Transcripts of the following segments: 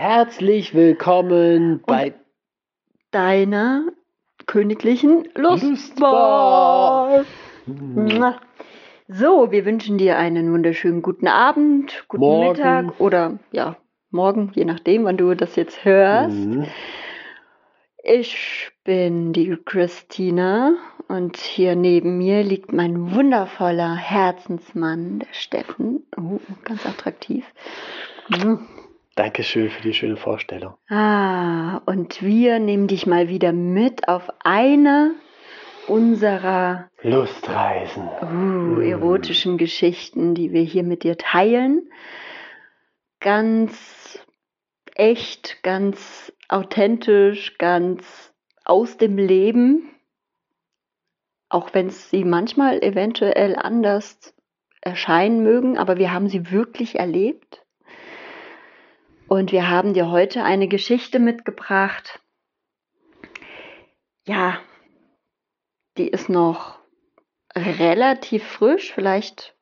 Herzlich willkommen bei deiner königlichen Lustbar. Lustbar. So, wir wünschen dir einen wunderschönen guten Abend, guten Morgen. Mittag oder ja, morgen, je nachdem, wann du das jetzt hörst. Mhm. Ich bin die Christina und hier neben mir liegt mein wundervoller Herzensmann, der Steffen. Oh, ganz attraktiv. Dankeschön für die schöne Vorstellung. Ah, und wir nehmen dich mal wieder mit auf eine unserer Lustreisen. uh, erotischen Geschichten, die wir hier mit dir teilen. Ganz echt, ganz authentisch, ganz aus dem Leben, auch wenn sie manchmal eventuell anders erscheinen mögen, aber wir haben sie wirklich erlebt. Und wir haben dir heute eine Geschichte mitgebracht. Ja, die ist noch relativ frisch, vielleicht,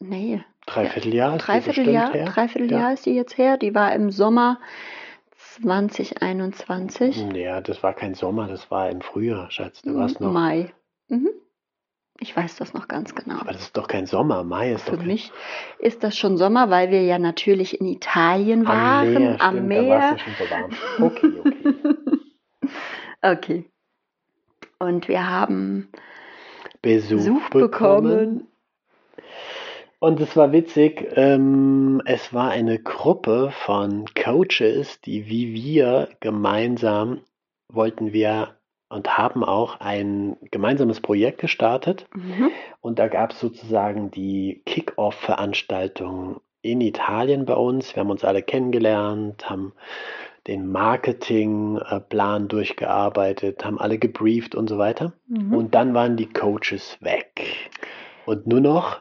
nee, Dreivierteljahr. Dreivierteljahr. Dreivierteljahr Ja. ist die jetzt her. Die war im Sommer 2021. Ja, das war kein Sommer, das war im Frühjahr, Schatz. Du warst noch. Mai. Mhm. Ich weiß das noch ganz genau. Aber das ist doch kein Sommer. Mai ist Für doch kein mich ist das schon Sommer, weil wir ja natürlich in Italien waren, am am Meer. Stimmt, Da war Meer. ja schon so warm. Okay, okay. Okay. Und wir haben Besuch, Besuch bekommen. bekommen. Und es war witzig, ähm, es war eine Gruppe von Coaches, die wie wir gemeinsam wollten wir und haben auch ein gemeinsames Projekt gestartet. Mhm. Und da gab es sozusagen die Kick-Off-Veranstaltung in Italien bei uns. Wir haben uns alle kennengelernt, haben den Marketingplan durchgearbeitet, haben alle gebrieft und so weiter. Mhm. Und dann waren die Coaches weg. Und nur noch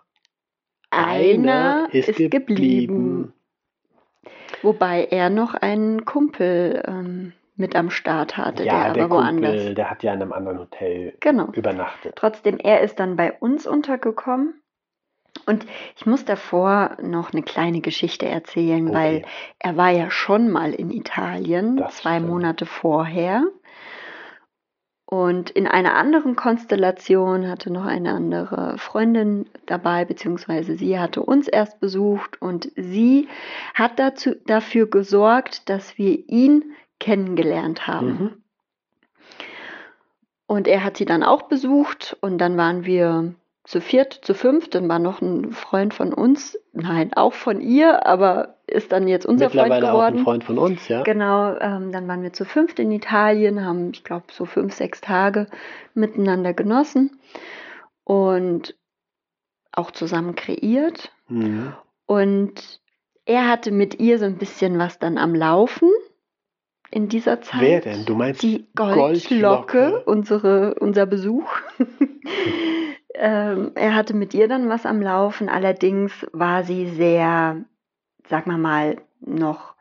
einer ist, ist geblieben. geblieben. Wobei er noch einen Kumpel ähm, mit am Start hatte, Ja, der der aber woanders. Kumpel, der hat ja in einem anderen Hotel Genau. übernachtet. Trotzdem, er ist dann bei uns untergekommen. Und ich muss davor noch eine kleine Geschichte erzählen, Okay. weil er war ja schon mal in Italien, Das zwei stimmt. Monate vorher. Und in einer anderen Konstellation hatte noch eine andere Freundin dabei, beziehungsweise sie hatte uns erst besucht und sie hat dazu, dafür gesorgt, dass wir ihn kennengelernt haben. Mhm. Und er hat sie dann auch besucht und dann waren wir zu viert, zu fünft. Dann war noch ein Freund von uns, nein, auch von ihr, aber ist dann jetzt unser Freund Mittlerweile auch ein geworden. Freund von uns, ja. Genau, ähm, dann waren wir zu fünft in Italien, haben, ich glaube, so fünf, sechs Tage miteinander genossen und auch zusammen kreiert. Mhm. Und er hatte mit ihr so ein bisschen was dann am Laufen in dieser Zeit. Wer denn? Du meinst Die Goldlocke, Goldlocke? unsere, unser Besuch. ähm, er hatte mit ihr dann was am Laufen, allerdings war sie sehr, sag mal mal, noch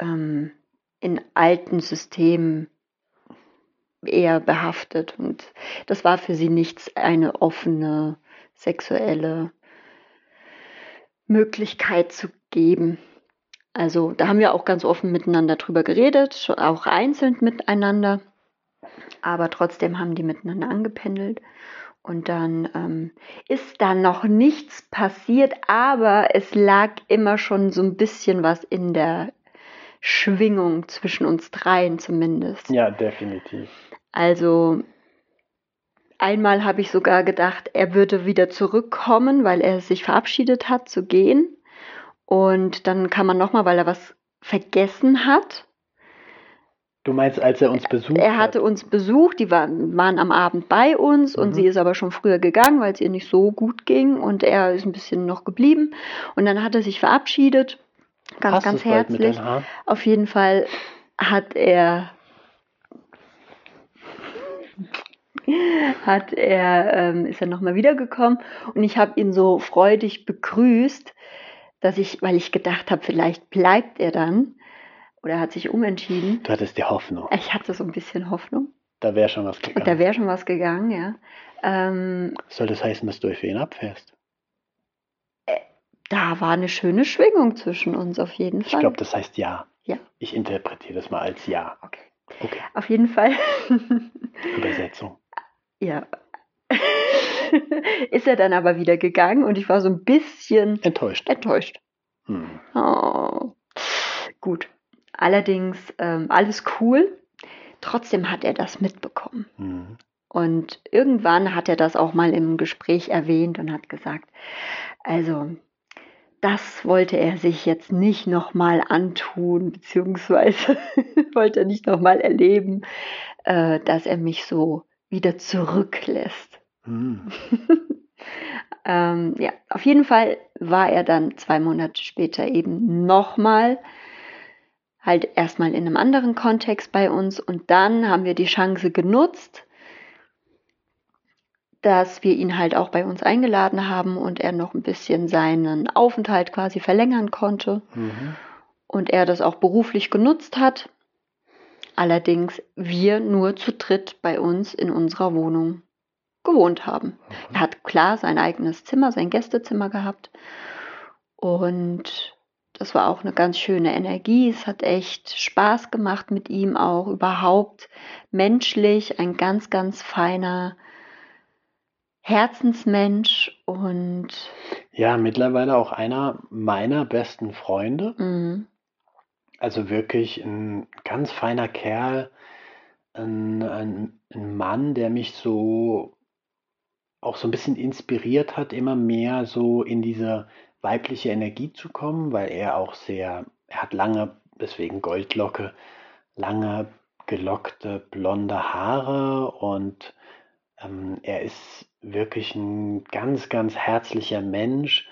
ähm, in alten Systemen eher behaftet. Und das war für sie nichts, eine offene sexuelle Möglichkeit zu geben. Also da haben wir auch ganz offen miteinander drüber geredet, auch einzeln miteinander. Aber trotzdem haben die miteinander angependelt. Und dann ähm, ist da noch nichts passiert, aber es lag immer schon so ein bisschen was in der Schwingung zwischen uns dreien zumindest. Ja, definitiv. Also einmal habe ich sogar gedacht, er würde wieder zurückkommen, weil er sich verabschiedet hat zu gehen. Und dann kam er nochmal, weil er was vergessen hat. Du meinst, als er uns besucht Er hatte uns besucht, die waren, waren am Abend bei uns und Mhm. sie ist aber schon früher gegangen, weil es ihr nicht so gut ging und er ist ein bisschen noch geblieben. Und dann hat er sich verabschiedet, ganz, Hast ganz herzlich. Auf jeden Fall hat er hat er ähm, ist er nochmal wiedergekommen und ich habe ihn so freudig begrüßt, dass ich, weil ich gedacht habe, vielleicht bleibt er dann oder hat sich umentschieden. Du hattest die Hoffnung. Ich hatte so ein bisschen Hoffnung Da wäre schon was und da gegangen. wäre schon was gegangen, ja. Ähm, Soll das heißen, dass du für ihn abfährst? da war eine schöne Schwingung zwischen uns auf jeden Ich Fall. glaube, das heißt ja. Ja. Ich interpretiere das mal als ja. okay. Okay. Auf jeden Fall, Übersetzung. ja. ist er dann aber wieder gegangen und ich war so ein bisschen Enttäuscht. enttäuscht. Hm. Oh. Gut. Allerdings ähm, alles cool. Trotzdem hat er das mitbekommen. Hm. Und irgendwann hat er das auch mal im Gespräch erwähnt und hat gesagt, also das wollte er sich jetzt nicht nochmal antun, beziehungsweise wollte er nicht nochmal erleben, äh, dass er mich so wieder zurücklässt. Hm. Ähm, ja, auf jeden Fall war er dann zwei Monate später eben nochmal, halt erstmal in einem anderen Kontext bei uns und dann haben wir die Chance genutzt, dass wir ihn halt auch bei uns eingeladen haben und er noch ein bisschen seinen Aufenthalt quasi verlängern konnte Mhm. und er das auch beruflich genutzt hat. Allerdings wir nur zu dritt bei uns in unserer Wohnung gewohnt haben. Er hat klar sein eigenes Zimmer, sein Gästezimmer gehabt. Und das war auch eine ganz schöne Energie. Es hat echt Spaß gemacht mit ihm auch überhaupt menschlich. Ein ganz, ganz feiner Herzensmensch und Ja, mittlerweile auch einer meiner besten Freunde. mm, Also wirklich ein ganz feiner Kerl, ein, ein, ein Mann, der mich so auch so ein bisschen inspiriert hat, immer mehr so in diese weibliche Energie zu kommen, weil er auch sehr, er hat lange, deswegen Goldlocke, lange gelockte blonde Haare und ähm, er ist wirklich ein ganz, ganz herzlicher Mensch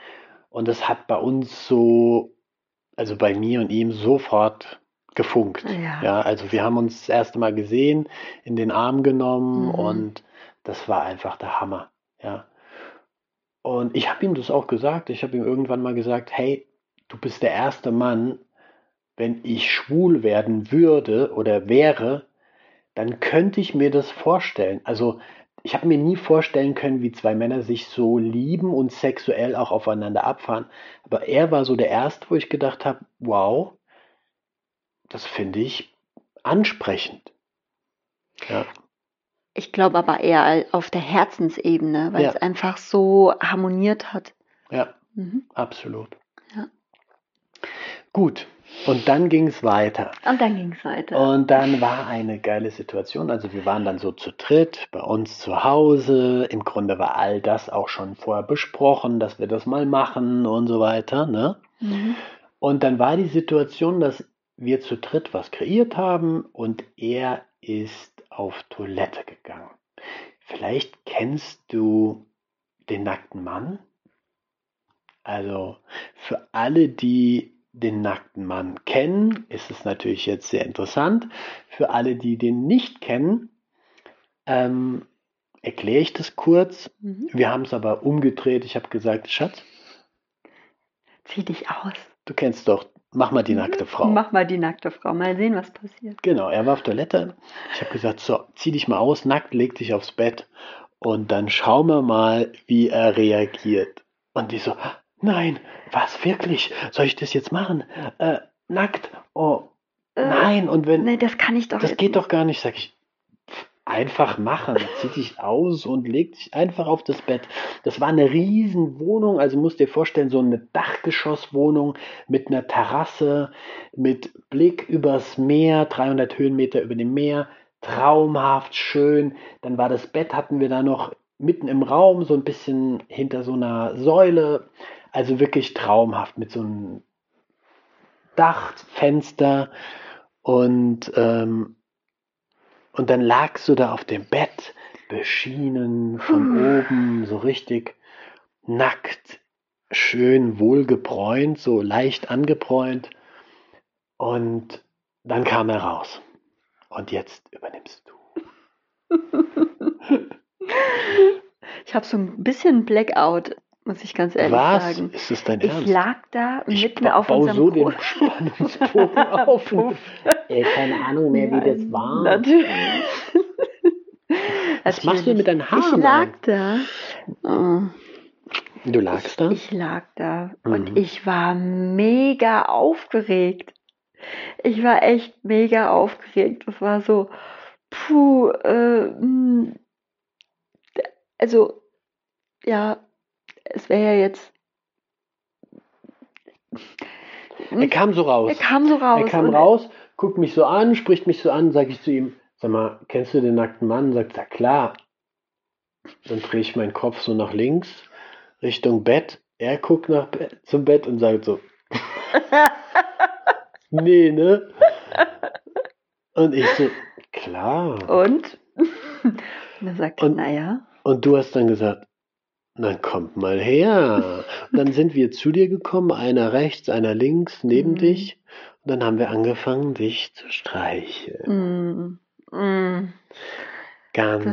und das hat bei uns so, also bei mir und ihm sofort gefunkt. Ja. Ja, also wir haben uns das erste Mal gesehen, in den Arm genommen Mhm. und das war einfach der Hammer. Ja. Und ich habe ihm das auch gesagt. Ich habe ihm irgendwann mal gesagt, hey, du bist der erste Mann, wenn ich schwul werden würde oder wäre, dann könnte ich mir das vorstellen. Also ich habe mir nie vorstellen können, wie zwei Männer sich so lieben und sexuell auch aufeinander abfahren. Aber er war so der Erste, wo ich gedacht habe, wow, das finde ich ansprechend. Ja, ich glaube aber eher auf der Herzensebene, weil Ja. es einfach so harmoniert hat. ja, Mhm. absolut. Ja. Gut, und dann ging es weiter. Und dann ging es weiter. Und dann war eine geile Situation. Also wir waren dann so zu dritt bei uns zu Hause. Im Grunde war all das auch schon vorher besprochen, dass wir das mal machen und so weiter. Ne? Mhm. Und dann war die Situation, dass wir zu dritt was kreiert haben und er ist auf Toilette gegangen. Vielleicht kennst du den nackten Mann? Also für alle, die den nackten Mann kennen, ist es natürlich jetzt sehr interessant. Für alle, die den nicht kennen, ähm, erkläre ich das kurz. Mhm. Wir haben es aber umgedreht. Ich habe gesagt, Schatz, Zieh dich aus. du kennst doch, mach mal die nackte Frau. Mach mal die nackte Frau. Mal sehen, was passiert. Genau, er war auf Toilette. Ich habe gesagt, so, zieh dich mal aus, nackt, leg dich aufs Bett und dann schauen wir mal, wie er reagiert. Und die so, nein, was wirklich? Soll ich das jetzt machen? Äh, nackt? Oh, Äh, nein. Und wenn, Nee, das kann ich doch das geht doch gar nicht, sag ich. Einfach machen. Zieh dich aus und leg dich einfach auf das Bett. Das war eine riesen Wohnung, also musst dir vorstellen, so eine Dachgeschosswohnung mit einer Terrasse, mit Blick übers Meer, 300 Höhenmeter über dem Meer, traumhaft schön. Dann war das Bett, hatten wir da noch mitten im Raum, so ein bisschen hinter so einer Säule. Also wirklich traumhaft mit so einem Dachfenster und ähm, und dann lagst du da auf dem Bett, beschienen von oben, so richtig nackt, schön wohlgebräunt, so leicht angebräunt. Und dann kam er raus. Und jetzt übernimmst du. Ich habe so ein bisschen Blackout, muss ich ganz ehrlich Was? sagen. Ist es dein Ich Ernst? lag da Ich mitten auf unserem so den Spannungsbogen auf. Ey, keine Ahnung mehr, wie das war. Natürlich. Was machst du mit deinen Haaren? Ich lag da. Oh. Du lagst da? Ich lag da Mhm. und ich war mega aufgeregt. Ich war echt mega aufgeregt. Das war so, puh, äh, mh, also, ja, es wäre ja jetzt. Er kam so raus. Er kam so raus. Er kam raus, guckt mich so an, spricht mich so an, sag ich zu ihm, sag mal, kennst du den nackten Mann? Sagt er, klar. Dann drehe ich meinen Kopf so nach links, Richtung Bett. Er guckt nach Be zum Bett und sagt so, nee, ne? Und ich so, klar. Und? Und er sagte, Und- naja. Und du hast dann gesagt, dann kommt mal her. Und dann sind wir zu dir gekommen, einer rechts, einer links, neben Mhm. dich. Und dann haben wir angefangen, dich zu streicheln. Mm, mm. Ganz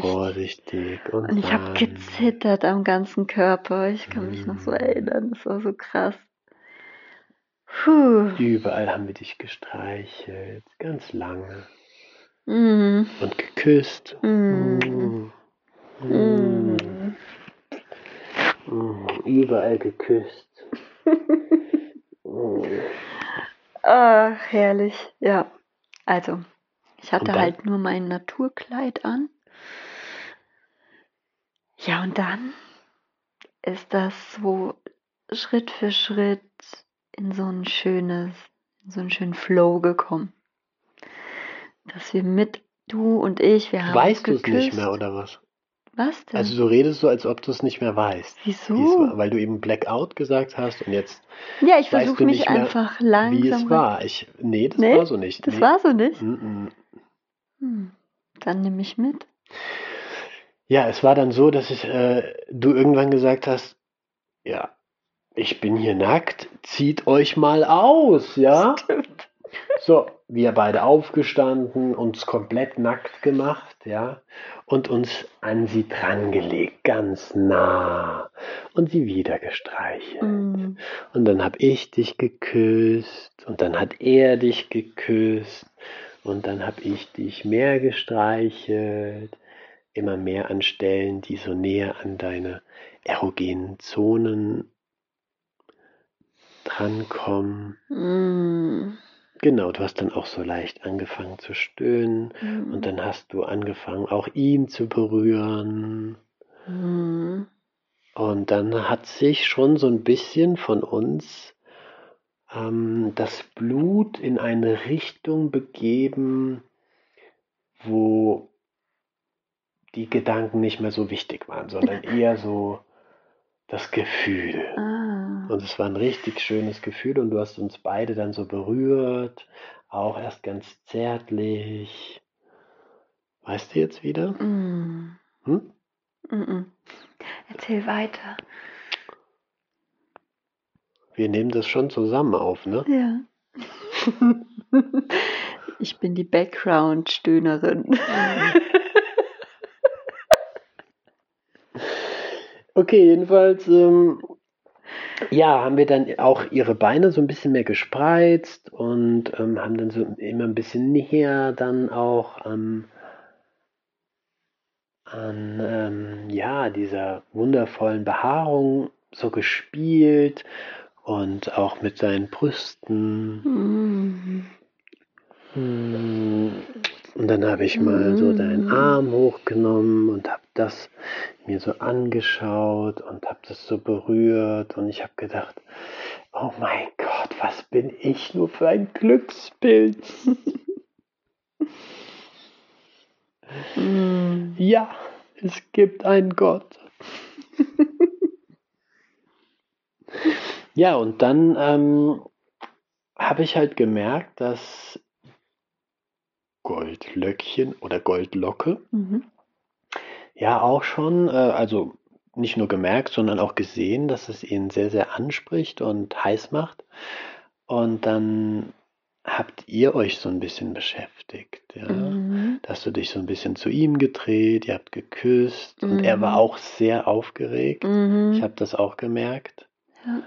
vorsichtig und, Und ich habe gezittert am ganzen Körper. Ich kann mich noch so Mhm. erinnern. Das war so krass. Puh. Überall haben wir dich gestreichelt, ganz lange. Mm, Und geküsst. mm, Mm. mm. Mm. Mm. Überall geküsst. Mm. Ah, herrlich. Ja. Also, ich hatte dann? halt nur mein Naturkleid an. Ja, und dann ist das so Schritt für Schritt in so ein schönes, in so einen schönen Flow gekommen. Dass wir mit du und ich, wir haben Weißt du es nicht mehr, oder was? Was denn? Also du redest so, als ob du es nicht mehr weißt. Wieso? Wie es war, weil du eben Blackout gesagt hast und jetzt, ja, ich versuche mich einfach wie langsam. es war. Ich, nee, das Nee, war so nicht. Das nee. war so nicht. Mm, mm. Hm. Dann nehme ich mit. Ja, es war dann so, dass ich, äh, du irgendwann gesagt hast, ja, ich bin hier nackt, zieht euch mal aus, ja? Stimmt. So, wir beide aufgestanden, uns komplett nackt gemacht, ja, und uns an sie drangelegt, ganz nah, und sie wieder gestreichelt. Mm. Und dann habe ich dich geküsst, und dann hat er dich geküsst, und dann habe ich dich mehr gestreichelt, immer mehr an Stellen, die so näher an deine erogenen Zonen drankommen. Mm. Genau, du hast dann auch so leicht angefangen zu stöhnen Mm. und dann hast du angefangen, auch ihn zu berühren. Mm. Und dann hat sich schon so ein bisschen von uns ähm, das Blut in eine Richtung begeben, wo die Gedanken nicht mehr so wichtig waren, sondern eher so das Gefühl. Ah. Und es war ein richtig schönes Gefühl und du hast uns beide dann so berührt, auch erst ganz zärtlich. Weißt du jetzt wieder? Mm. Hm? Mm -mm. Erzähl weiter. Wir nehmen das schon zusammen auf, ne? Ja. ich bin die Background-Stöhnerin. Okay, jedenfalls, ähm, ja, haben wir dann auch ihre Beine so ein bisschen mehr gespreizt und ähm, haben dann so immer ein bisschen näher dann auch ähm, an ja, dieser wundervollen Behaarung so gespielt und auch mit seinen Brüsten. Mm. Hm, Und dann habe ich mal so deinen Mhm. Arm hochgenommen und habe das mir so angeschaut und habe das so berührt und ich habe gedacht, oh mein Gott, was bin ich nur für ein Glückspilz. Mm. Ja, es gibt einen Gott. ja, und dann ähm, habe ich halt gemerkt, dass Goldlöckchen oder Goldlocke Mhm. ja auch schon, äh, also nicht nur gemerkt, sondern auch gesehen, dass es ihn sehr, sehr anspricht und heiß macht. Und dann habt ihr euch so ein bisschen beschäftigt, ja. Mhm. Da hast du dich so ein bisschen zu ihm gedreht, ihr habt geküsst und er war Mhm. auch sehr aufgeregt. Mhm. Ich habe das auch gemerkt. Ja.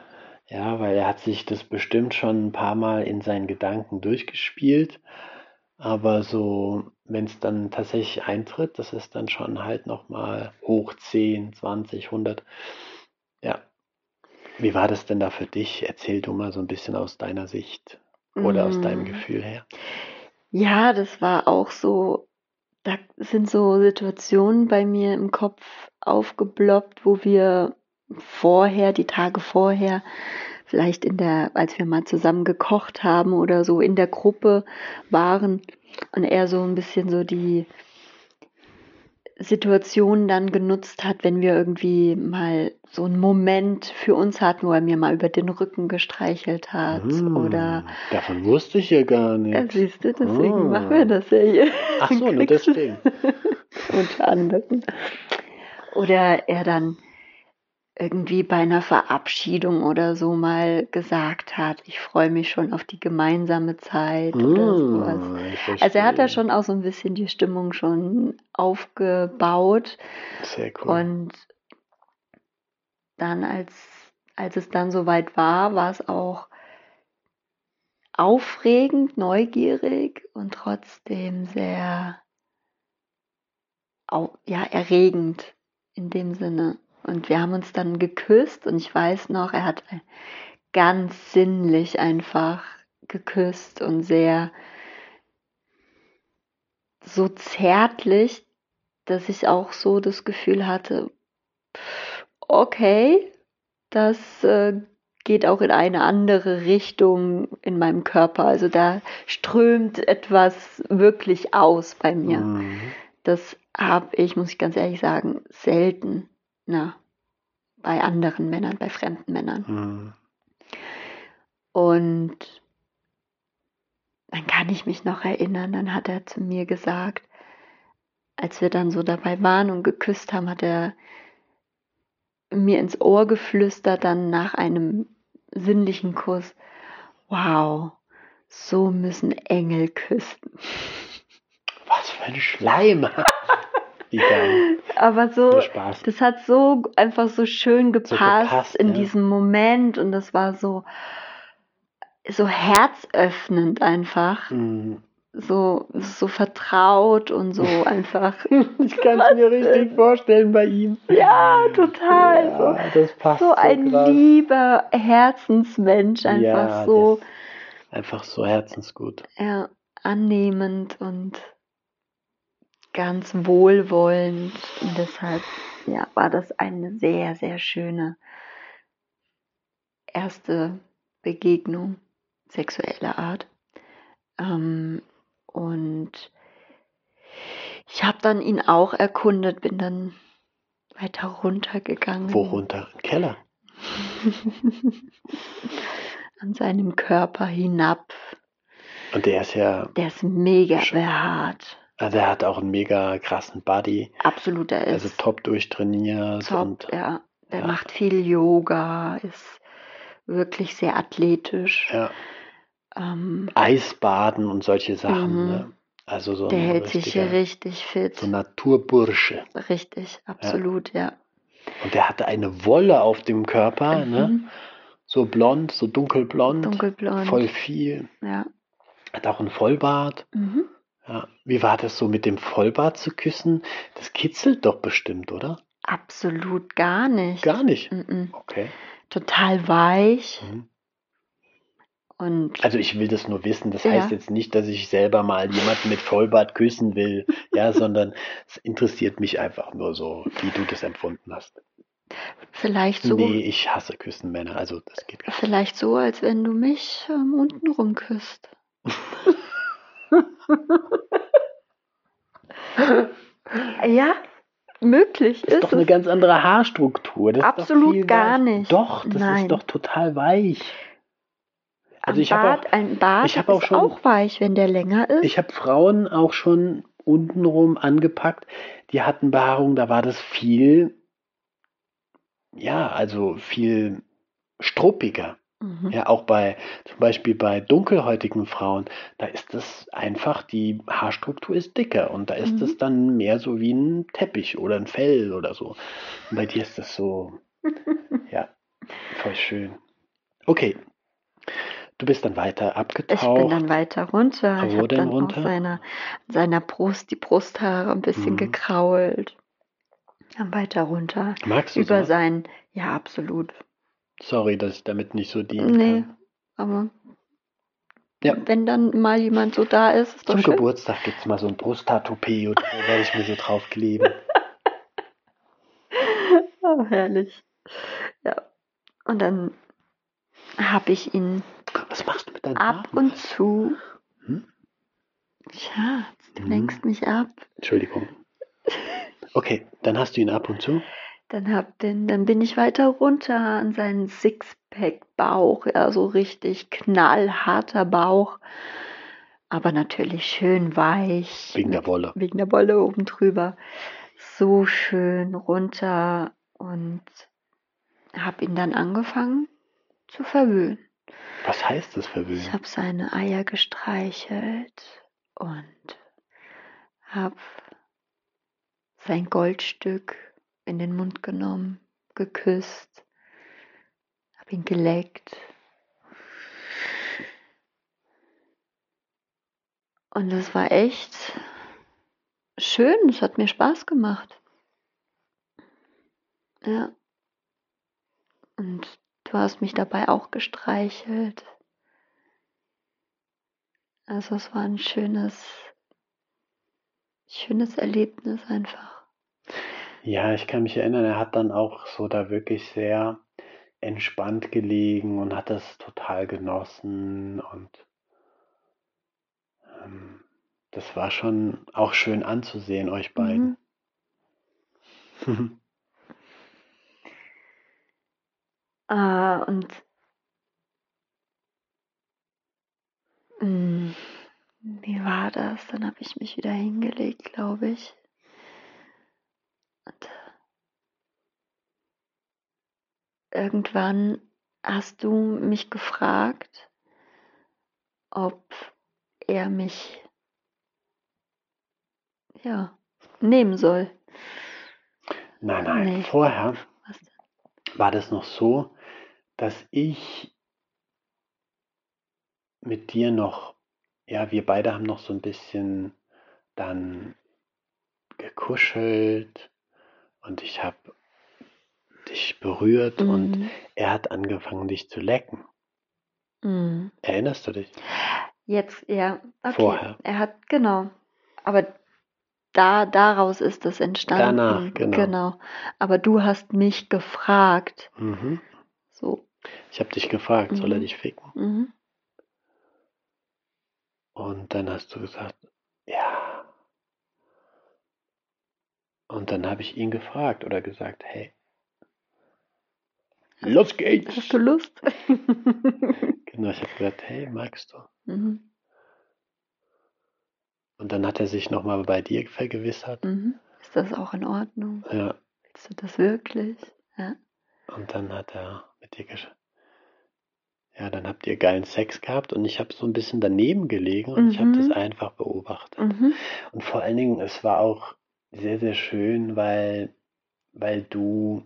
Ja, weil er hat sich das bestimmt schon ein paar Mal in seinen Gedanken durchgespielt. Aber so, wenn es dann tatsächlich eintritt, das ist dann schon halt nochmal hoch 10, 20, 100. Ja. Wie war das denn da für dich? Erzähl du mal so ein bisschen aus deiner Sicht oder aus deinem Mm. Gefühl her. Ja, das war auch so, da sind so Situationen bei mir im Kopf aufgeploppt, wo wir vorher, die Tage vorher, vielleicht in der, als wir mal zusammen gekocht haben oder so in der Gruppe waren und er so ein bisschen so die Situation dann genutzt hat, wenn wir irgendwie mal so einen Moment für uns hatten, wo er mir mal über den Rücken gestreichelt hat oder Hm, davon wusste ich ja gar ja, nichts. siehst du, deswegen Ah. machen wir das ja hier. Ach so, nur deswegen. Unter anderem. Oder er dann irgendwie bei einer Verabschiedung oder so mal gesagt hat, ich freue mich schon auf die gemeinsame Zeit oder sowas. Hm, ich Also er hat da schon auch so ein bisschen die Stimmung schon aufgebaut Sehr cool. und dann als, als es dann soweit war, war es auch aufregend, neugierig und trotzdem sehr ja, erregend in dem Sinne. Und wir haben uns dann geküsst und ich weiß noch, er hat ganz sinnlich einfach geküsst und sehr so zärtlich, dass ich auch so das Gefühl hatte, okay, das äh, geht auch in eine andere Richtung in meinem Körper. Also da strömt etwas wirklich aus bei mir. Mhm. Das habe ich, muss ich ganz ehrlich sagen, selten na, bei anderen Männern, bei fremden Männern. Mhm. Und dann kann ich mich noch erinnern, dann hat er zu mir gesagt, als wir dann so dabei waren und geküsst haben, hat er mir ins Ohr geflüstert, dann nach einem sinnlichen Kuss, wow, so müssen Engel küssen. Was für ein Schleim. Aber so, das hat so einfach so schön gepasst, gepasst, in ja. diesem Moment und das war so, so herzöffnend einfach. Mhm. so, so vertraut und so einfach. Ich kann es mir richtig vorstellen bei ihm. ja, total. Ja, das passt so, so ein krass. lieber Herzensmensch, einfach Ja, so Einfach so herzensgut. ja, annehmend und ganz wohlwollend. Und deshalb ja, war das eine sehr, sehr schöne erste Begegnung sexueller Art. Ähm, und ich habe dann ihn auch erkundet, bin dann weiter runtergegangen. Wo runter? Im Keller. An seinem Körper hinab. Und der ist ja, Der ist mega behaart. Also er hat auch einen mega krassen Body. Absolut, er ist Also top durchtrainiert top. und ja, der ja. macht viel Yoga, ist wirklich sehr athletisch. ja, Ähm, Eisbaden und solche Sachen. Mhm. Ne? Also so der hält sich hier richtig fit. so Naturbursche. Richtig, absolut, ja. Und der hatte eine Wolle auf dem Körper, ne? Mhm. So blond, so dunkelblond, Dunkelblond. voll viel. Ja. Hat auch einen Vollbart. Mhm. Ja. Wie war das so mit dem Vollbart zu küssen? Das kitzelt doch bestimmt, oder? Absolut gar nicht. Gar nicht. Mhm. Okay. Total weich Mhm. und Also ich will das nur wissen. Das Ja. heißt jetzt nicht, dass ich selber mal jemanden mit Vollbart küssen will, ja, sondern es interessiert mich einfach nur so, wie du das empfunden hast. vielleicht so, Nee, ich hasse küssen Männer, also das geht gar nicht. vielleicht so, als wenn du mich ähm, unten rumküsst. ja, möglich Das ist ist doch eine es. ganz andere Haarstruktur. Das Absolut gar weich. nicht. Doch, das Nein. ist doch total weich. Also Am ich habe Bart, ein Bart ich hab auch schon- auch weich, wenn der länger ist. Ich habe Frauen auch schon untenrum angepackt, die hatten Behaarung, da war das viel, ja, also viel struppiger. Mhm. Ja, auch bei, zum Beispiel bei dunkelhäutigen Frauen, da ist das einfach, die Haarstruktur ist dicker und da ist Mhm. es dann mehr so wie ein Teppich oder ein Fell oder so. Und bei dir ist das so, ja, voll schön. Okay, du bist dann weiter Ich bin abgetaucht. dann weiter runter. Ich habe dann runter? auf seiner, seiner Brust die Brusthaare ein bisschen Mhm. gekrault. Dann weiter runter. Magst du Über sowas? sein, ja, absolut. Sorry, dass ich damit nicht so dienen Nee, kann. aber Ja. wenn dann mal jemand so da ist, ist doch Zum schön. Geburtstag gibt es mal so ein Brusttattoo-P oder so, werde ich mir so draufkleben. Oh, herrlich. Ja. Und dann habe ich ihn Was machst du mit deinen ab Haaren? und zu. Hm? Schatz, du Hm. lenkst mich ab. Entschuldigung. Okay, dann hast du ihn ab und zu. Dann, hab den, dann bin ich weiter runter an seinen Sixpack-Bauch. Ja, so richtig knallharter Bauch. Aber natürlich schön weich. Wegen der Wolle. Wegen der Wolle oben drüber. So schön runter und habe ihn dann angefangen zu verwöhnen. Was heißt das Ich verwöhnen? habe seine Eier gestreichelt und habe sein Goldstück in den Mund genommen, geküsst, habe ihn geleckt. Und das war echt schön, es hat mir Spaß gemacht. Ja. Und du hast mich dabei auch gestreichelt. Also es war ein schönes, schönes Erlebnis einfach. Ja, ich kann mich erinnern, er hat dann auch so da wirklich sehr entspannt gelegen und hat das total genossen und ähm, das war schon auch schön anzusehen, euch beiden. Mhm. Ah, und mm, wie war das? Dann habe ich mich wieder hingelegt, glaube ich. Und irgendwann hast du mich gefragt, ob er mich ja nehmen soll. Nein, nein, Nee. vorher war das noch so, dass ich mit dir noch, ja, wir beide haben noch so ein bisschen dann gekuschelt und ich habe dich berührt und Mhm. er hat angefangen, dich zu lecken. Mhm. Erinnerst du dich? Jetzt, ja, okay. Vorher. Er hat, genau. Aber da, daraus ist es entstanden. Danach, genau. Genau. Aber du hast mich gefragt. Mhm. So. Ich habe dich gefragt, soll er Mhm. dich ficken? Mhm. Und dann hast du gesagt, ja. Und dann habe ich ihn gefragt oder gesagt, hey, los geht's. Hast du Lust? Genau, ich habe gesagt, hey, magst du? mhm. Und dann hat er sich nochmal bei dir vergewissert. Mhm. Ist das auch in Ordnung? Ja. Willst du das wirklich? Ja. Und dann hat er mit dir gesch Ja, dann habt ihr geilen Sex gehabt und ich habe so ein bisschen daneben gelegen und ich habe das Mhm. einfach beobachtet. Mhm. Und vor allen Dingen, es war auch sehr, sehr schön, weil, weil du,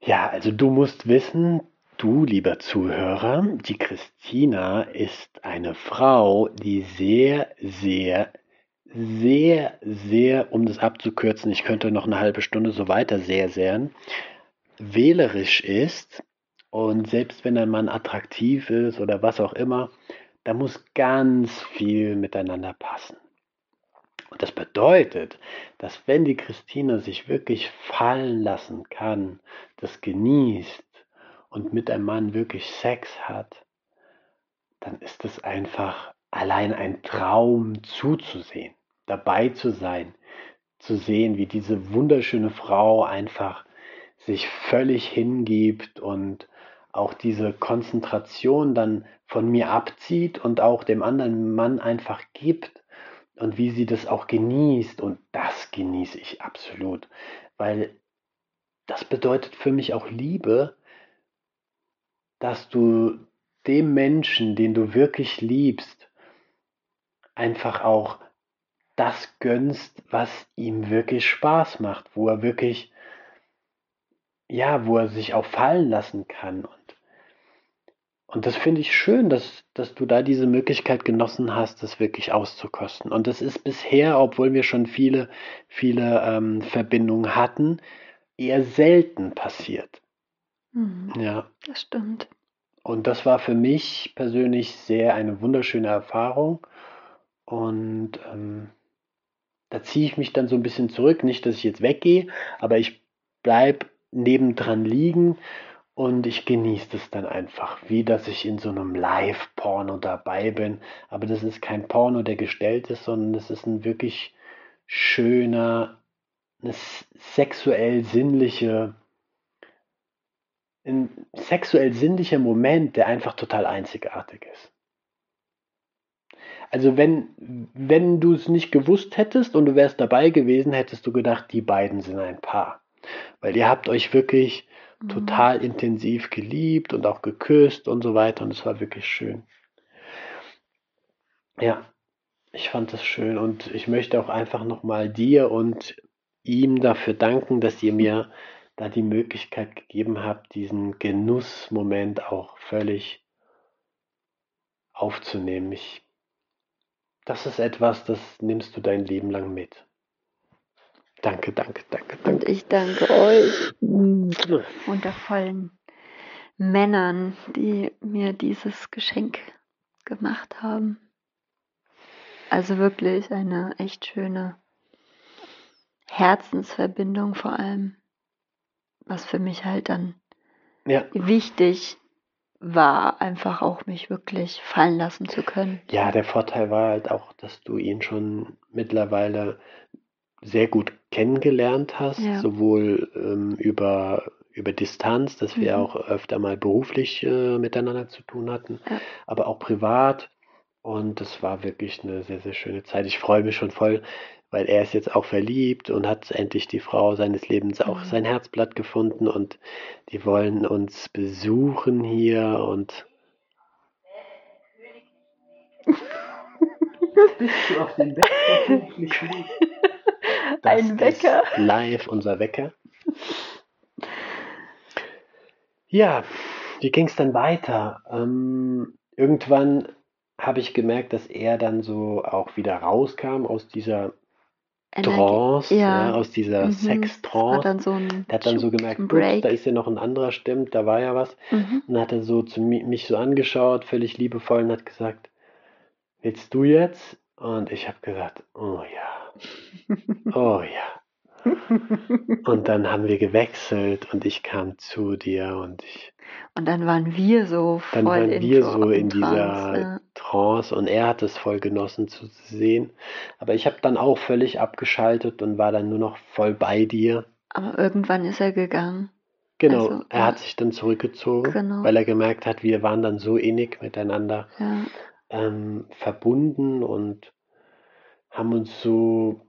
ja, also du musst wissen, du, lieber Zuhörer, die Christina ist eine Frau, die sehr, sehr, sehr, sehr, um das abzukürzen, ich könnte noch eine halbe Stunde so weiter sehr, sehr, wählerisch ist. Und selbst wenn ein Mann attraktiv ist oder was auch immer, da muss ganz viel miteinander passen. Das bedeutet, dass wenn die Christina sich wirklich fallen lassen kann, das genießt und mit einem Mann wirklich Sex hat, dann ist es einfach allein ein Traum zuzusehen, dabei zu sein, zu sehen, wie diese wunderschöne Frau einfach sich völlig hingibt und auch diese Konzentration dann von mir abzieht und auch dem anderen Mann einfach gibt und wie sie das auch genießt und das genieße ich absolut, weil das bedeutet für mich auch Liebe, dass du dem Menschen, den du wirklich liebst, einfach auch das gönnst, was ihm wirklich Spaß macht, wo er wirklich, ja, wo er sich auch fallen lassen kann. Und das finde ich schön, dass, dass du da diese Möglichkeit genossen hast, das wirklich auszukosten. Und das ist bisher, obwohl wir schon viele, viele ähm, Verbindungen hatten, eher selten passiert. Mhm. Ja. Das stimmt. Und das war für mich persönlich sehr eine wunderschöne Erfahrung. Und ähm, da ziehe ich mich dann so ein bisschen zurück. Nicht, dass ich jetzt weggehe, aber ich bleibe nebendran liegen und ich genieße es dann einfach, wie dass ich in so einem Live-Porno dabei bin. Aber das ist kein Porno, der gestellt ist, sondern es ist ein wirklich schöner, eine sexuell sinnliche, ein sexuell sinnlicher Moment, der einfach total einzigartig ist. Also wenn, wenn du es nicht gewusst hättest und du wärst dabei gewesen, hättest du gedacht, die beiden sind ein Paar. Weil ihr habt euch wirklich mhm. total intensiv geliebt und auch geküsst und so weiter und es war wirklich schön. Ja, ich fand das schön und ich möchte auch einfach nochmal dir und ihm dafür danken, dass ihr mir da die Möglichkeit gegeben habt, diesen Genussmoment auch völlig aufzunehmen. Ich das ist etwas, das nimmst du dein Leben lang mit. Danke, danke, danke, danke. Und ich danke euch, wundervollen Männern, die mir dieses Geschenk gemacht haben. Also wirklich eine echt schöne Herzensverbindung vor allem, was für mich halt dann ja. wichtig war, einfach auch mich wirklich fallen lassen zu können. Ja, der Vorteil war halt auch, dass du ihn schon mittlerweile sehr gut kennengelernt hast, ja. sowohl ähm, über, über Distanz, dass wir mhm. auch öfter mal beruflich äh, miteinander zu tun hatten, ja. aber auch privat. Und das war wirklich eine sehr, sehr schöne Zeit. Ich freue mich schon voll, weil er ist jetzt auch verliebt und hat endlich die Frau seines Lebens auch mhm. sein Herzblatt gefunden und die wollen uns besuchen hier und bist du auf dem Bett Ein Wecker. live unser Wecker. Ja, wie ging es dann weiter? Ähm, irgendwann habe ich gemerkt, dass er dann so auch wieder rauskam aus dieser Trance, ja. ja. aus dieser mhm. Sex-Trance. So der hat dann so gemerkt, ups, da ist ja noch ein anderer, stimmt, da war ja was. Mhm. Und dann hat er so zu mich so angeschaut, völlig liebevoll und hat gesagt, willst du jetzt? Und ich habe gesagt, oh ja, oh ja. und dann haben wir gewechselt und ich kam zu dir und ich und dann waren wir so voll dann waren in, wir so in Trance, dieser ja. Trance und er hat es voll genossen zu sehen. Aber ich habe dann auch völlig abgeschaltet und war dann nur noch voll bei dir. Aber irgendwann ist er gegangen. Genau, also, er hat sich dann zurückgezogen, genau. weil er gemerkt hat, wir waren dann so innig miteinander ja. ähm, verbunden und haben uns so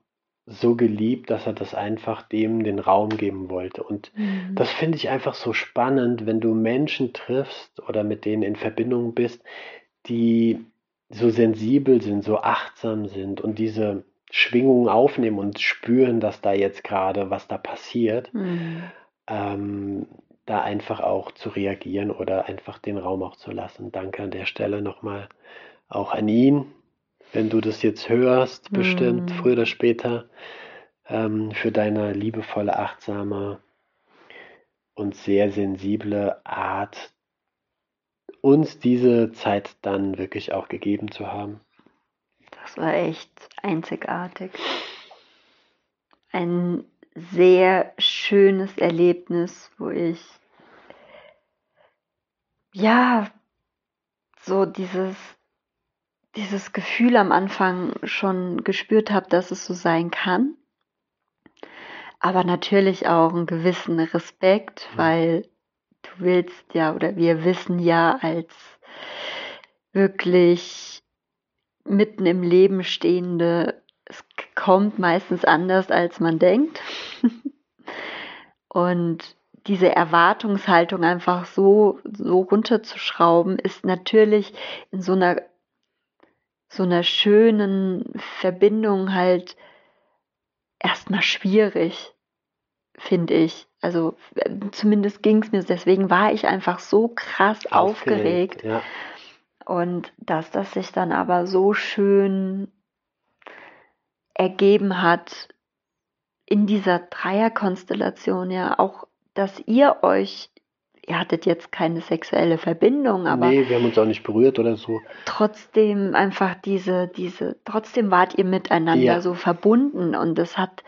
so geliebt, dass er das einfach dem den Raum geben wollte. Und mhm. das finde ich einfach so spannend, wenn du Menschen triffst oder mit denen in Verbindung bist, die so sensibel sind, so achtsam sind und diese Schwingungen aufnehmen und spüren, dass da jetzt gerade was da passiert, mhm. ähm, da einfach auch zu reagieren oder einfach den Raum auch zu lassen. Danke an der Stelle nochmal auch an ihn, wenn du das jetzt hörst, bestimmt, mm. früher oder später, ähm, für deine liebevolle, achtsame und sehr sensible Art, uns diese Zeit dann wirklich auch gegeben zu haben. Das war echt einzigartig. Ein sehr schönes Erlebnis, wo ich ja so dieses dieses Gefühl am Anfang schon gespürt habe, dass es so sein kann. Aber natürlich auch einen gewissen Respekt, mhm. weil du willst ja oder wir wissen ja als wirklich mitten im Leben stehende, es kommt meistens anders, als man denkt. Und diese Erwartungshaltung einfach so, so runterzuschrauben, ist natürlich in so einer so einer schönen Verbindung halt erstmal schwierig, finde ich. Also zumindest ging es mir, deswegen war ich einfach so krass aufgeregt. Aufgeregt, ja. Und dass das sich dann aber so schön ergeben hat in dieser Dreierkonstellation, ja, auch, dass ihr euch, ihr hattet jetzt keine sexuelle Verbindung, aber Nee, wir haben uns auch nicht berührt oder so. trotzdem einfach diese, diese, trotzdem wart ihr miteinander Ja. so verbunden und das hat,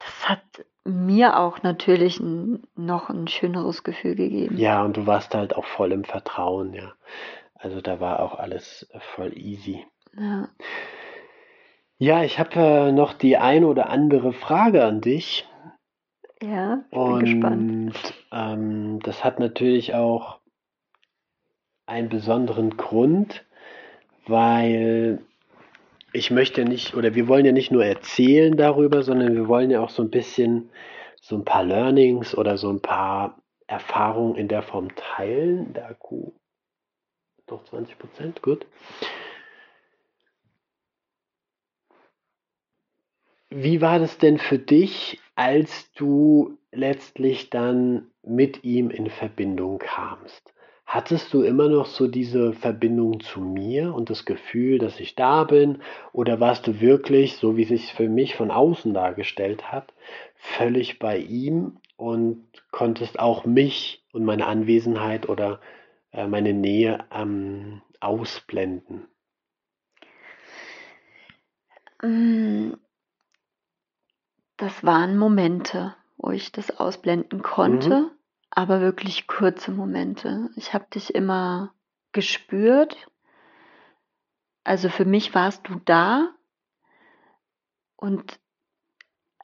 das hat mir auch natürlich ein, noch ein schöneres Gefühl gegeben. Ja, und du warst halt auch voll im Vertrauen, ja. Also da war auch alles voll easy. Ja. Ja, ich habe äh, noch die ein oder andere Frage an dich. Ja, ich bin gespannt. Und ähm, das hat natürlich auch einen besonderen Grund, weil ich möchte nicht, oder wir wollen ja nicht nur erzählen darüber, sondern wir wollen ja auch so ein bisschen so ein paar Learnings oder so ein paar Erfahrungen in der Form teilen. Der Akku doch 20 Prozent, gut. Wie war das denn für dich, als du letztlich dann mit ihm in Verbindung kamst? Hattest du immer noch so diese Verbindung zu mir und das Gefühl, dass ich da bin? Oder warst du wirklich, so wie sich für mich von außen dargestellt hat, völlig bei ihm und konntest auch mich und meine Anwesenheit oder äh, meine Nähe ähm, ausblenden? Das waren Momente, wo ich das ausblenden konnte, aber wirklich kurze Momente. Ich habe dich immer gespürt. Also für mich warst du da und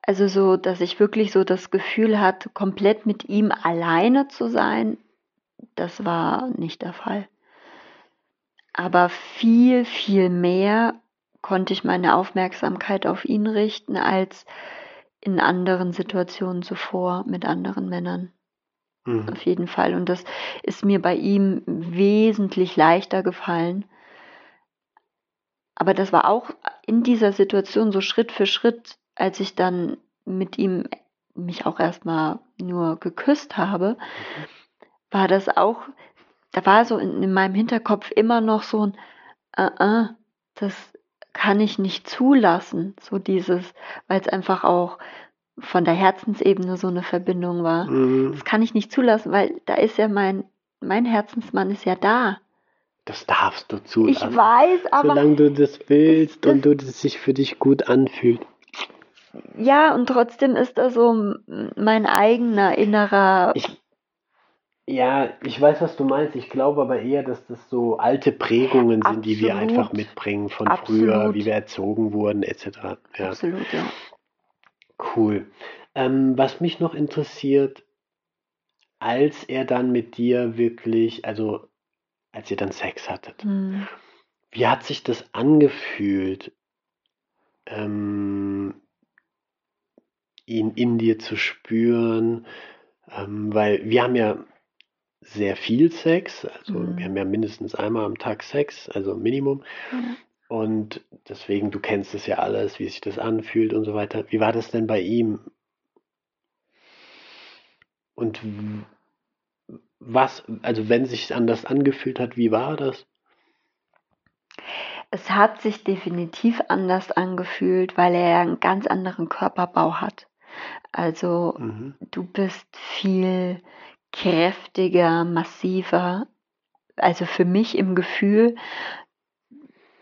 also so, dass ich wirklich so das Gefühl hatte, komplett mit ihm alleine zu sein, das war nicht der Fall. Aber viel, viel mehr konnte ich meine Aufmerksamkeit auf ihn richten als in anderen Situationen zuvor mit anderen Männern. Mhm. Auf jeden Fall. Und das ist mir bei ihm wesentlich leichter gefallen. Aber das war auch in dieser Situation so Schritt für Schritt, als ich dann mit ihm mich auch erstmal nur geküsst habe, war das auch, da war so in, in meinem Hinterkopf immer noch so ein, äh, äh, das kann ich nicht zulassen, so dieses, weil es einfach auch von der Herzensebene so eine Verbindung war. Mhm. Das kann ich nicht zulassen, weil da ist ja mein, mein Herzensmann ist ja da. Das darfst du Ich zulassen. weiß, aber Solange du das willst das- und du das sich für dich gut anfühlt. ja, und trotzdem ist da so mein eigener innerer. Ich, ja, ich weiß, was du meinst. Ich glaube aber eher, dass das so alte Prägungen sind, die wir Absolut. einfach mitbringen von früher, Absolut. wie wir erzogen wurden, etc. Ja, Absolut, ja. cool. Ähm, was mich noch interessiert, als er dann mit dir wirklich, also als ihr dann Sex hattet, Hm. wie hat sich das angefühlt, ähm, ihn in dir zu spüren? Ähm, weil wir haben ja sehr viel Sex, also Mhm. wir haben ja mindestens einmal am Tag Sex, also Minimum. Ja. Und deswegen, du kennst es ja alles, wie sich das anfühlt und so weiter. Wie war das denn bei ihm? Und was, also wenn sich anders angefühlt hat, wie war das? Es hat sich definitiv anders angefühlt, weil er ja einen ganz anderen Körperbau hat. Also Mhm. du bist viel kräftiger, massiver. Also für mich im Gefühl,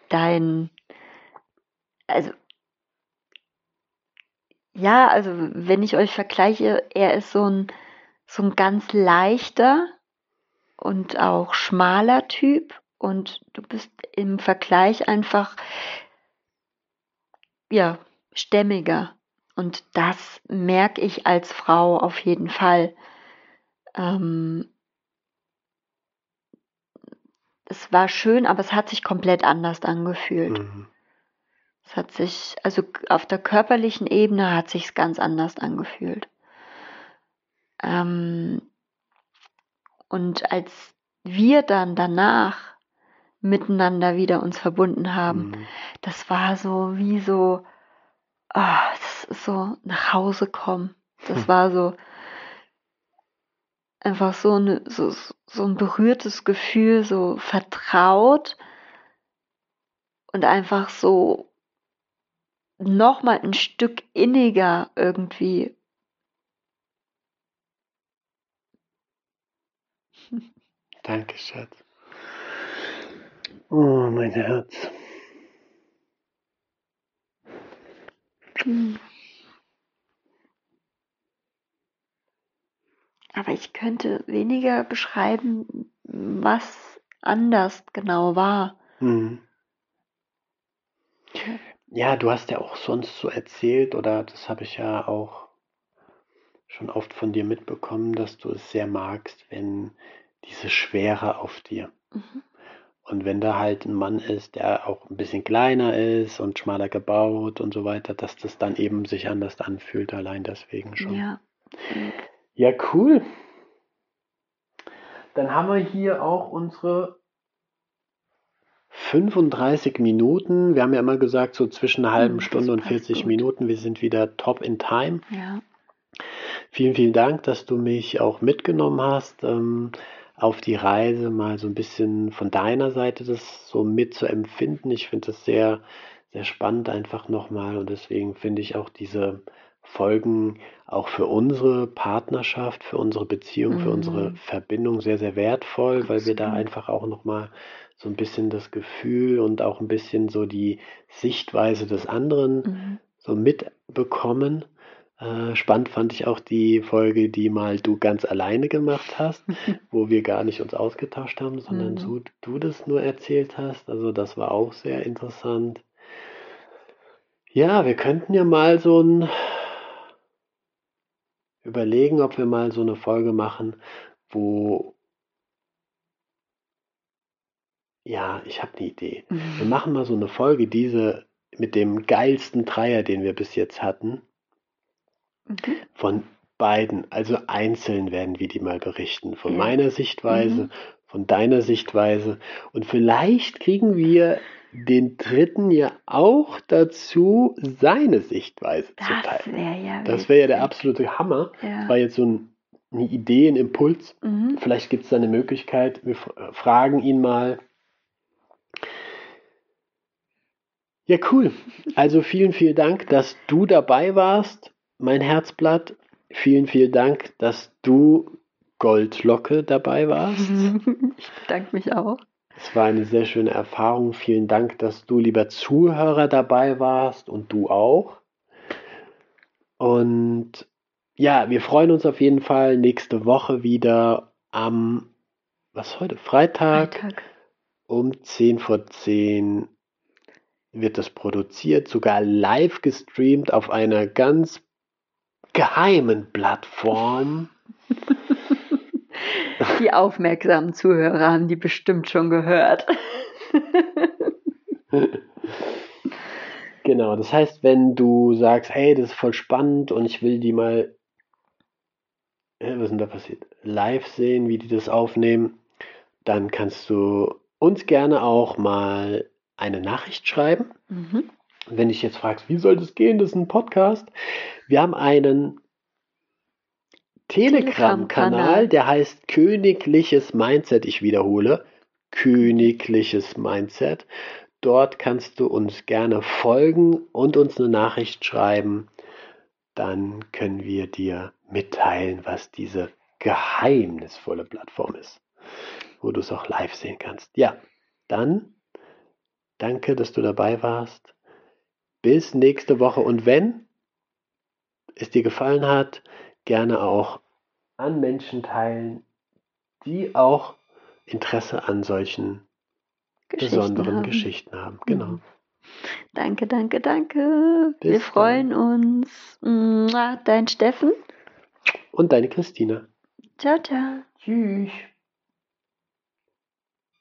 dein, also ja, also wenn ich euch vergleiche, er ist so ein, so ein ganz leichter und auch schmaler Typ und du bist im Vergleich einfach, ja, stämmiger. Und das merke ich als Frau auf jeden Fall. Ähm, es war schön, aber es hat sich komplett anders angefühlt. Mhm. Es hat sich, also auf der körperlichen Ebene hat sich ganz anders angefühlt. Ähm, und als wir dann danach miteinander wieder uns verbunden haben, Mhm. das war so wie so, ah, das ist so nach Hause kommen. Das Hm. war so, einfach so, eine, so, so ein berührtes Gefühl, so vertraut und einfach so nochmal ein Stück inniger irgendwie. Danke, Schatz. Oh, mein Herz. Hm. Aber ich könnte weniger beschreiben, was anders genau war. Hm. Ja, du hast ja auch sonst so erzählt, oder das habe ich ja auch schon oft von dir mitbekommen, dass du es sehr magst, wenn diese Schwere auf dir. Mhm. Und wenn da halt ein Mann ist, der auch ein bisschen kleiner ist und schmaler gebaut und so weiter, dass das dann eben sich anders anfühlt, allein deswegen schon. Ja. Ja, cool. Dann haben wir hier auch unsere 35 Minuten. Wir haben ja immer gesagt, so zwischen einer halben hm, Stunde und 40 gut. Minuten. Wir sind wieder top in time. Ja. Vielen, vielen Dank, dass du mich auch mitgenommen hast ähm, auf die Reise, mal so ein bisschen von deiner Seite das so mitzuempfinden. Ich finde das sehr, sehr spannend einfach nochmal und deswegen finde ich auch diese Folgen auch für unsere Partnerschaft, für unsere Beziehung, für unsere mhm. Verbindung sehr, sehr wertvoll, weil wir da einfach auch nochmal so ein bisschen das Gefühl und auch ein bisschen so die Sichtweise des anderen mhm. so mitbekommen. Äh, spannend fand ich auch die Folge, die mal du ganz alleine gemacht hast, wo wir gar nicht uns ausgetauscht haben, sondern mhm. so du das nur erzählt hast. Also das war auch sehr interessant. Ja, wir könnten ja mal so ein überlegen, ob wir mal so eine Folge machen, wo Ja, ich habe eine Idee. Wir mhm. machen mal so eine Folge, diese mit dem geilsten Dreier, den wir bis jetzt hatten. Mhm. Von beiden, also einzeln werden wir die mal berichten. Von ja. meiner Sichtweise, mhm. von deiner Sichtweise. Und vielleicht kriegen wir den dritten ja auch dazu, seine Sichtweise das zu teilen. Wär ja das wäre ja der absolute Hammer. Ja. Das war jetzt so ein, eine Idee, ein Impuls. Mhm. Vielleicht gibt es da eine Möglichkeit. Wir fragen ihn mal, Ja, cool. Also vielen, vielen Dank, dass du dabei warst, mein Herzblatt. Vielen, vielen Dank, dass du Goldlocke dabei warst. Ich bedanke mich auch. Es war eine sehr schöne Erfahrung. Vielen Dank, dass du, lieber Zuhörer, dabei warst und du auch. Und ja, wir freuen uns auf jeden Fall nächste Woche wieder am, was heute? Freitag, Freitag. um 10 vor 10 wird das produziert, sogar live gestreamt auf einer ganz geheimen Plattform. Die aufmerksamen Zuhörer haben die bestimmt schon gehört. genau, das heißt, wenn du sagst, hey, das ist voll spannend und ich will die mal, was ist denn da passiert, live sehen, wie die das aufnehmen, dann kannst du uns gerne auch mal eine Nachricht schreiben. Mhm. Wenn dich jetzt fragst, wie soll das gehen, das ist ein Podcast. Wir haben einen Telegram-Kanal, der heißt Königliches Mindset. Ich wiederhole, Königliches Mindset. Dort kannst du uns gerne folgen und uns eine Nachricht schreiben. Dann können wir dir mitteilen, was diese geheimnisvolle Plattform ist, wo du es auch live sehen kannst. Ja, dann Danke, dass du dabei warst. Bis nächste Woche. Und wenn es dir gefallen hat, gerne auch an Menschen teilen, die auch Interesse an solchen Geschichten besonderen haben. Geschichten haben. Genau. Mhm. Danke, danke, danke. Bis Wir freuen dann. uns. Dein Steffen. Und deine Christina. Ciao, ciao. Tschüss.